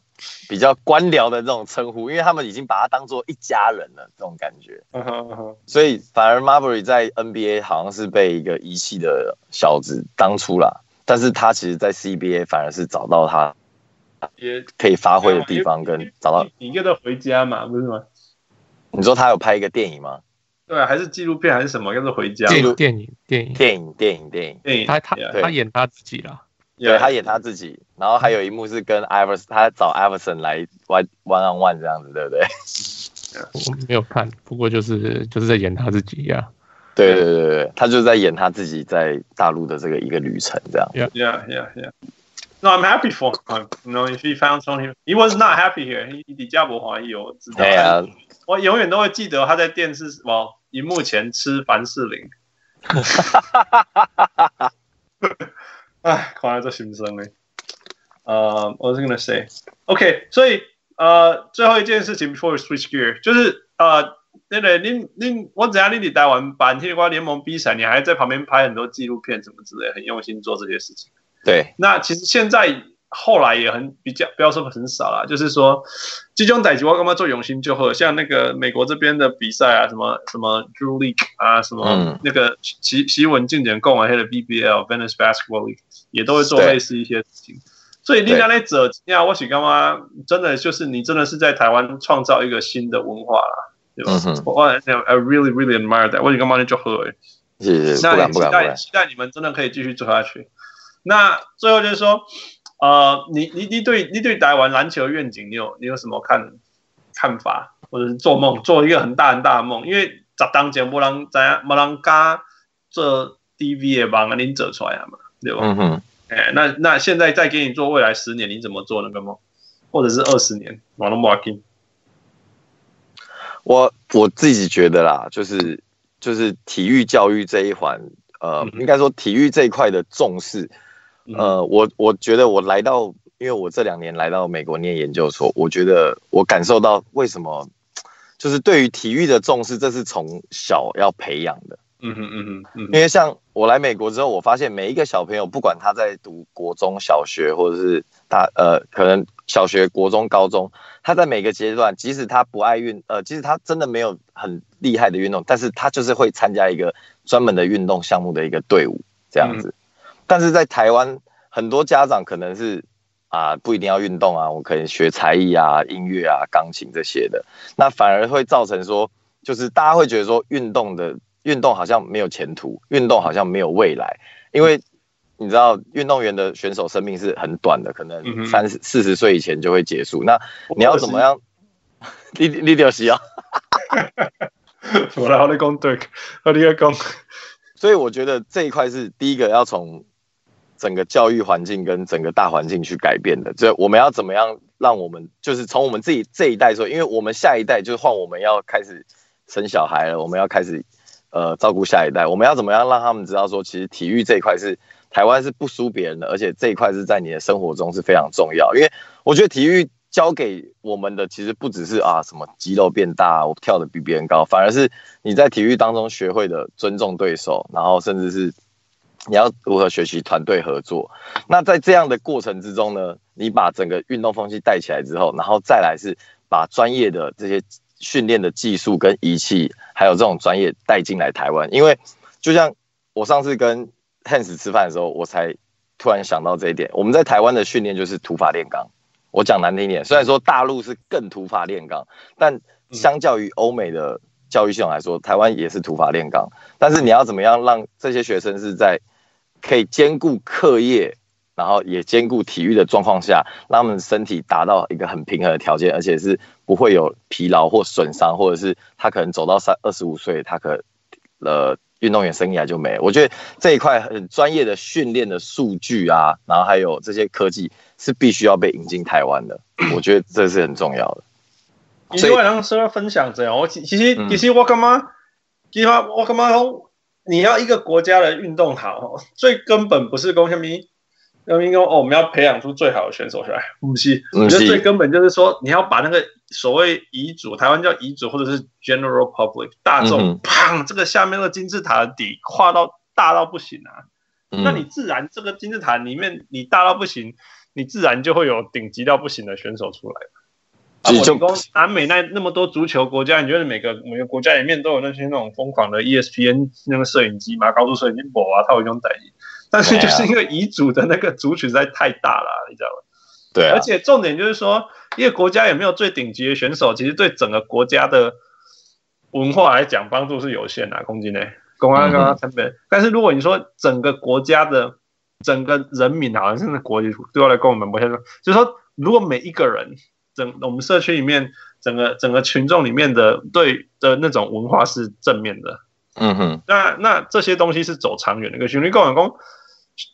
比较官僚的这种称呼，因为他们已经把他当做一家人了，这种感觉。Uh -huh, uh -huh. 所以反而 Marbury 在 NBA 好像是被一个遗弃的小子当初啦，但是他其实在 CBA 反而是找到他。也可以发挥的地方跟找到，
你叫他回家嘛，不是吗？
你说他有拍一个电影吗？
对啊，还是纪录片还是什么？叫做回家。
电影电影电影
电影电影电影
电影，
他他他演他自己了，
对他演他自己，然后还有一幕是跟 Iverson，他找 Iverson 来 one on one 这样子，对不对？
我没有看，不过就是就是在演他自己呀。
对对对对，他就是在演他自己在大陆的这个一个旅程这样。
Yeah yeah yeah yeah. No, I'm happy for him. You know, if he found something, he was not happy here. He 比较不欢喜，我知道。
对啊，
我永远都会记得他在电视哦，荧幕前吃凡士林。哎，看来这心声嘞。呃，我是 gonna say, OK，所以呃，最后一件事情，before we switch gear，就是呃，那个您您，我只要你哋台湾版铁瓜联盟比赛，你还在旁边拍很多纪录片什么之类，很用心做这些事情。
对，
那其实现在后来也很比较，不要说很少啦，就是说，这种代级我干嘛做用心就好，像那个美国这边的比赛啊，什么什么 Drew League 啊，什么那个奇奇文竞点共啊，黑的 BBL Venice Basketball League 也都会做类似一些事情。所以你刚才者，呀，我许干嘛？真的就是你真的是在台湾创造一个新的文化啦，对吧？我、嗯、I really really admire that。我许干嘛你就好哎，
是是，不敢不敢不敢，
期待你们真的可以继续做下去。那最后就是说，呃，你你你对你对台湾篮球愿景，你有你有什么看看法，或者是做梦做一个很大很大的梦？因为十当前没人知影，没人敢做 DV 的梦啊，你做出来了嘛，对吧？嗯哼。哎，那那现在再给你做未来十年，你怎么做那个梦？或者是二十年？我都不听。
我我自己觉得啦，就是就是体育教育这一环，呃，嗯、应该说体育这一块的重视。呃，我我觉得我来到，因为我这两年来到美国念研究所，我觉得我感受到为什么，就是对于体育的重视，这是从小要培养的。嗯哼嗯哼嗯，因为像我来美国之后，我发现每一个小朋友，不管他在读国中小学，或者是大呃，可能小学、国中、高中，他在每个阶段，即使他不爱运，呃，即使他真的没有很厉害的运动，但是他就是会参加一个专门的运动项目的一个队伍，这样子。嗯但是在台湾，很多家长可能是啊，不一定要运动啊，我可以学才艺啊、音乐啊、钢琴这些的，那反而会造成说，就是大家会觉得说，运动的运动好像没有前途，运动好像没有未来，因为你知道，运动员的选手生命是很短的，可能三十四十岁以前就会结束。那你要怎么样？你你就是要，
我来和你讲对，和你讲。
所以我觉得这一块是第一个要从。整个教育环境跟整个大环境去改变的，这我们要怎么样让我们就是从我们自己这一代说，因为我们下一代就是换我们要开始生小孩了，我们要开始呃照顾下一代，我们要怎么样让他们知道说，其实体育这一块是台湾是不输别人的，而且这一块是在你的生活中是非常重要。因为我觉得体育教给我们的其实不只是啊什么肌肉变大，我跳得比别人高，反而是你在体育当中学会的尊重对手，然后甚至是你要如何学习团队合作。那在这样的过程之中呢，你把整个运动风气带起来之后，然后再来是把专业的这些训练的技术跟仪器，还有这种专业带进来台湾。因为就像我上次跟 Hans 吃饭的时候，我才突然想到这一点。我们在台湾的训练就是土法炼钢。我讲难听点，虽然说大陆是更土法炼钢，但相较于欧美的教育系统来说，台湾也是土法炼钢。但是你要怎么样让这些学生是在可以兼顾课业，然后也兼顾体育的状况下，让他们身体达到一个很平衡的条件，而且是不会有疲劳或损伤，或者是他可能走到三二十五岁，他可呃运动员生涯就没了。我觉得这一块很专业的训练的数据啊，然后还有这些科技。是必须要被引进台湾的，我觉得这是很重要的。
所以，我刚刚说要分享这样，我其其实其实我干嘛？其实我干嘛？你要一个国家的运动好，最根本不是讲什么，要因为哦，我们要培养出最好的选手出来，不是？我觉得最根本就是说，你要把那个所谓遗嘱，台湾叫遗嘱，或者是 general public 大众，砰，这个下面那个金字塔的底画到大到不行啊，那你自然这个金字塔里面你大到不行。你自然就会有顶级到不行的选手出来。啊，我提供南美那那么多足球国家，你觉得每个每个国家里面都有那些那种疯狂的 ESPN 那个摄影机嘛？高速摄影机，博啊，他有一种代言。但是就是因为遗嘱的那个族群实在太大了，你知道吗？
对啊。
而且重点就是说，一个国家有没有最顶级的选手，其实对整个国家的文化来讲，帮助是有限的。空间内，公安刚刚成本。但是如果你说整个国家的。整个人民好像是国际都要来跟我们，我先说，就是说，如果每一个人，整我们社区里面，整个整个群众里面的对的那种文化是正面的，嗯哼，那那这些东西是走长远的。个兄弟共享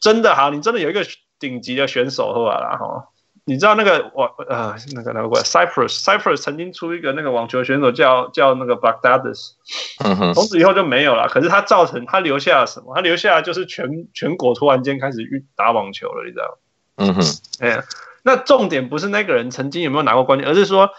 真的好，你真的有一个顶级的选手后来啦哈。你知道那个我呃那个那个 Cyprus Cyprus 曾经出一个那个网球选手叫叫那个 Baghdatis，从此以后就没有了。可是他造成他留下了什么？他留下的就是全全国突然间开始打网球了，你知道吗？嗯哼，哎呀，那重点不是那个人曾经有没有拿过冠军，而是说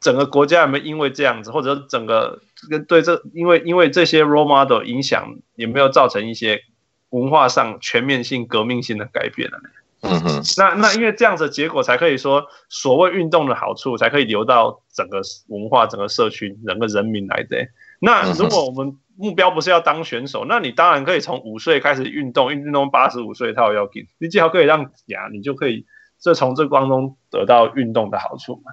整个国家有没有因为这样子，或者整个跟对这因为因为这些 role model 影响有没有造成一些文化上全面性革命性的改变呢？嗯哼，那那因为这样子的结果才可以说，所谓运动的好处才可以流到整个文化、整个社区、整个人民来的。那如果我们目标不是要当选手，那你当然可以从五岁开始运动，运动八十五岁他要给你只要可以让牙，你就可以这从这当中得到运动的好处嘛。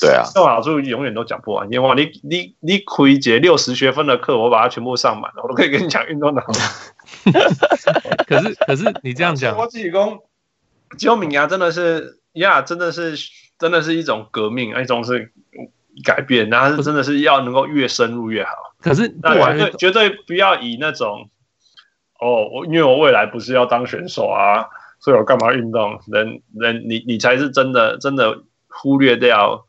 对啊，
这种好处永远都讲不完。因为你你你开一节六十学分的课，我把它全部上满了，我都可以跟你讲运动的好处。
可是可是你这样讲，
我自己讲。救命啊！真的是呀，真的是，真的是一种革命，一种是改变，然后是真的是要能够越深入越好。
可是，
那绝对绝对不要以那种哦，我因为我未来不是要当选手啊，所以我干嘛运动？人人你你才是真的真的忽略掉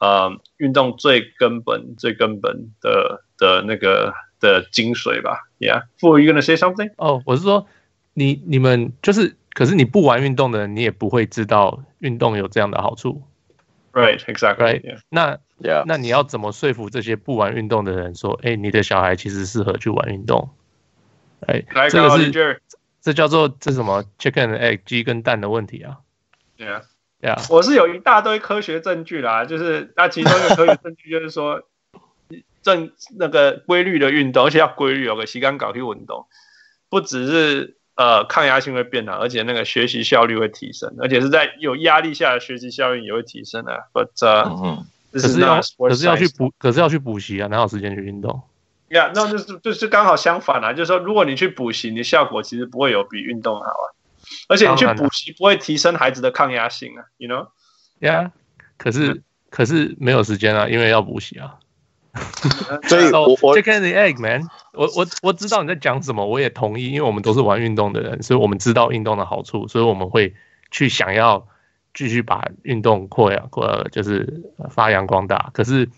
呃运动最根本最根本的的那个的精髓吧？Yeah，For you gonna say something？
哦，我是说你你们就是。可是你不玩运动的人，你也不会知道运动有这样的好处。
Right, exactly.
Right. Yeah. 那，Yeah. 那你要怎么说服这些不玩运动的人说，哎、欸，你的小孩其实适合去玩运动？哎，这个是这叫做这什么 chicken egg 鸡跟蛋的问题啊
？Yeah,
yeah.
我是有一大堆科学证据啦，就是那其中一个科学证据就是说，正那个规律的运动，而且要规律，有个习惯搞去运动，不只是。呃，抗压性会变好，而且那个学习效率会提升，而且是在有压力下的学习效率也会提升的。But，
嗯，可是要可是要去补，可是要去补习啊，哪有时间去运动？
呀，那就是就是刚好相反啊，就是说，如果你去补习，你效果其实不会有比运动好啊，而且你去补习不会提升孩子的抗压性啊，you know？
呀，yeah, 可是可是没有时间啊，因为要补习啊。
所以 我我
chicken and egg man，我我我知道你在讲什么，我也同意，因为我们都是玩运动的人，所以我们知道运动的好处，所以我们会去想要继续把运动扩扬，或就是发扬光大。可是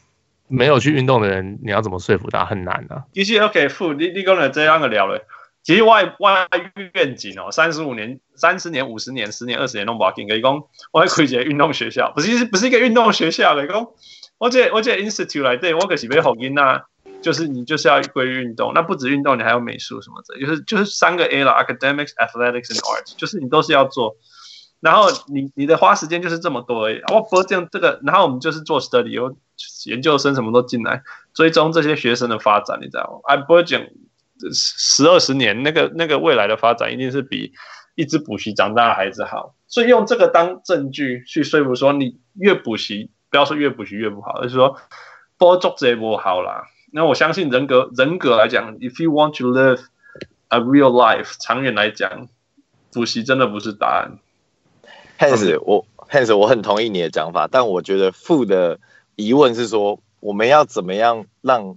没有去运动的人，你要怎么说服他？很难啊。
其实 OK，傅，你你刚才这样的聊了，其实外外愿景哦，三十五年、三十年、五十年、十年、二十年都不要紧。可以讲，我开一个运动学校，不是不是一个运动学校。可以讲，我这我这 institute 来对，我可是被好音呐，就是你就是要归运动，那不止运动，你还有美术什么的，就是就是三个 A 了，academics、athletics and arts，就是你都是要做。然后你你的花时间就是这么多而已。我不这样这个，然后我们就是做 study，有研究生什么都进来追踪这些学生的发展，你知道吗？I 不会讲。十二十年，那个那个未来的发展一定是比一直补习长大的孩子好，所以用这个当证据去说服说，你越补习，不要说越补习越不好，而是说多做这波好啦。那我相信人格人格来讲，if you want to live a real life，长远来讲，补习真的不是答案。
Hans，我 Hans，我很同意你的讲法，但我觉得负的疑问是说，我们要怎么样让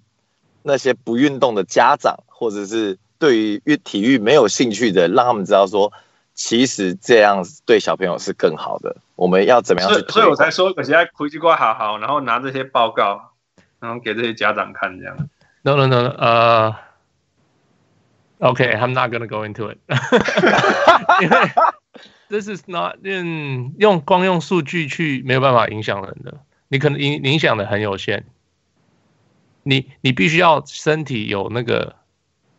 那些不运动的家长？或者是对于运体育没有兴趣的，让他们知道说，其实这样对小朋友是更好的。我们要怎么样去？
所以我才说，我现在回去过好好，然后拿这些报告，然后给这些家长看，这样。
No no no，呃、uh,，OK，I'm、okay, not gonna go into it，因为 this is not 用用光用数据去没有办法影响人的，你可能影影响的很有限。你你必须要身体有那个。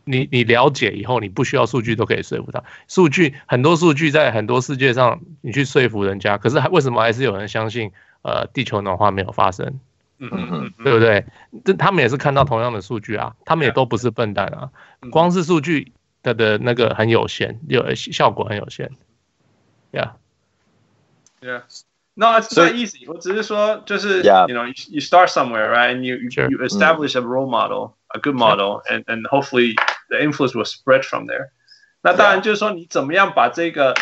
你你了解以后，你不需要数据都可以说服他。数据很多数据在很多世界上，你去说服人家，可是还为什么还是有人相信？呃，地球暖化没有发生，嗯嗯嗯，对不对？这他们也是看到同样的数据啊，他们也都不是笨蛋啊。光是数据它的那个很有限，有效果很有限。
Yeah，Yeah，No，it's not easy。我只是说，就是 you know you start somewhere right and you you establish a role model, a good model, and and hopefully The influence will spread from there。那当然就是说，你怎么样把这个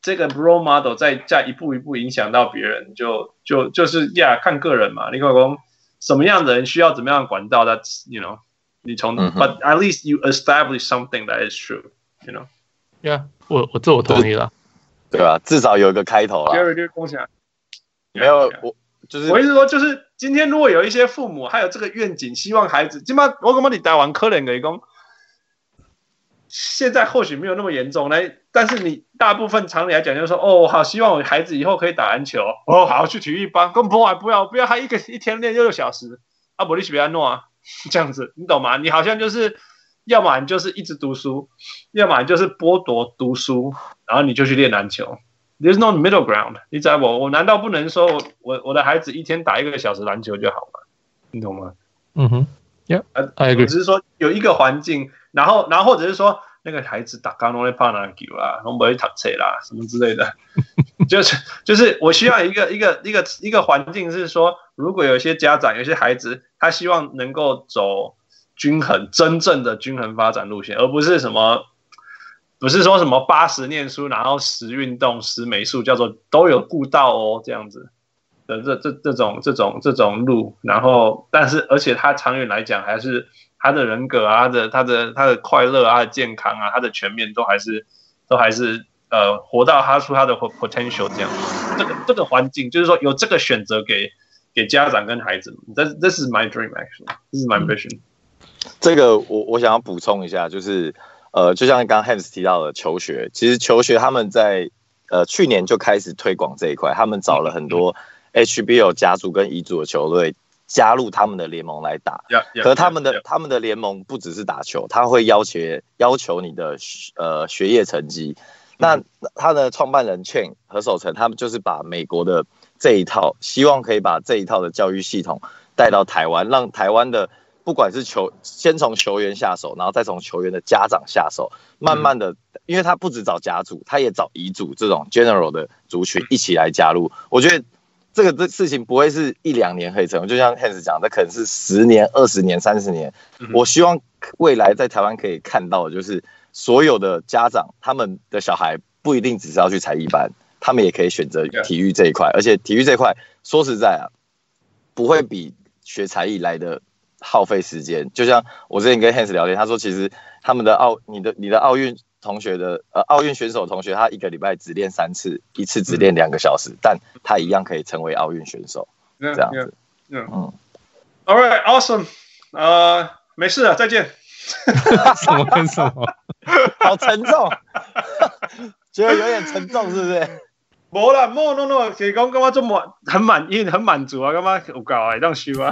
这个 role model 再再一步一步影响到别人，就就就是呀，看个人嘛。你可讲什么样的人需要怎么样的管道？That's you know，你从、嗯、but at least you establish something that is true，you
know。Yeah，我我这我同意了，
对吧？至少有一个开头了。没有我就是
我意思说，就是今天如果有一些父母还有这个愿景，希望孩子，起码我感觉你台湾可能可以讲。现在或许没有那么严重，来，但是你大部分常理来讲，就是说，哦，好，希望我孩子以后可以打篮球，哦，好，去体育班，跟不玩不要不要，他一个一天练六个小时，啊，不，你是不要弄啊，这样子，你懂吗？你好像就是，要么你就是一直读书，要么你就是剥夺读书，然后你就去练篮球，There's no middle ground，你知道不？我难道不能说我我我的孩子一天打一个小时篮球就好吗？你懂吗？
嗯哼，Yeah，
我只是说有一个环境。然后，然后或者是说，那个孩子打刚都会怕篮球啦，都不会打车啦，什么之类的，就是就是我需要一个一个一个一个环境，是说，如果有些家长、有些孩子，他希望能够走均衡、真正的均衡发展路线，而不是什么，不是说什么八十念书，然后十运动、十美术，叫做都有顾到哦，这样子的这这这种这种这种路，然后但是而且他长远来讲还是。他的人格啊，他的他的他的快乐啊，健康啊，他的全面都还是都还是呃，活到他出他的 potential 这样。这个这个环境就是说有这个选择给给家长跟孩子。这这是 my dream actually，这是 my vision。
这个我我想要补充一下，就是呃，就像刚刚 Hans 提到的求学，其实求学他们在呃去年就开始推广这一块，他们找了很多 HBO 家族跟乙组的球队。加入他们的联盟来打，yeah, yeah, 可是他们的 yeah. 他们的联盟不只是打球，他会要求要求你的呃学业成绩。那他的创办人 Chen 何守成，他们就是把美国的这一套，希望可以把这一套的教育系统带到台湾，让台湾的不管是球，先从球员下手，然后再从球员的家长下手，慢慢的，因为他不只找甲组，他也找乙组这种 general 的族群一起来加入，我觉得。这个这事情不会是一两年可以成功，就像 Hans 讲的，可能是十年、二十年、三十年。我希望未来在台湾可以看到的，就是所有的家长，他们的小孩不一定只是要去才艺班，他们也可以选择体育这一块。而且体育这一块，说实在啊，不会比学才艺来的耗费时间。就像我之前跟 Hans 聊天，他说其实他们的奥，你的你的奥运。同学的呃，奥运选手同学，他一个礼拜只练三次，一次只练两个小时，嗯、但他一样可以成为奥运选手。Yeah, 这样子，
嗯，All right, awesome，呃，没事了，再见。
什么跟什么？
好沉重，觉得有点沉重，是不是？
没啦，没，no no，其实讲干嘛这么很满意，很满足啊，干嘛有搞啊，这样修啊。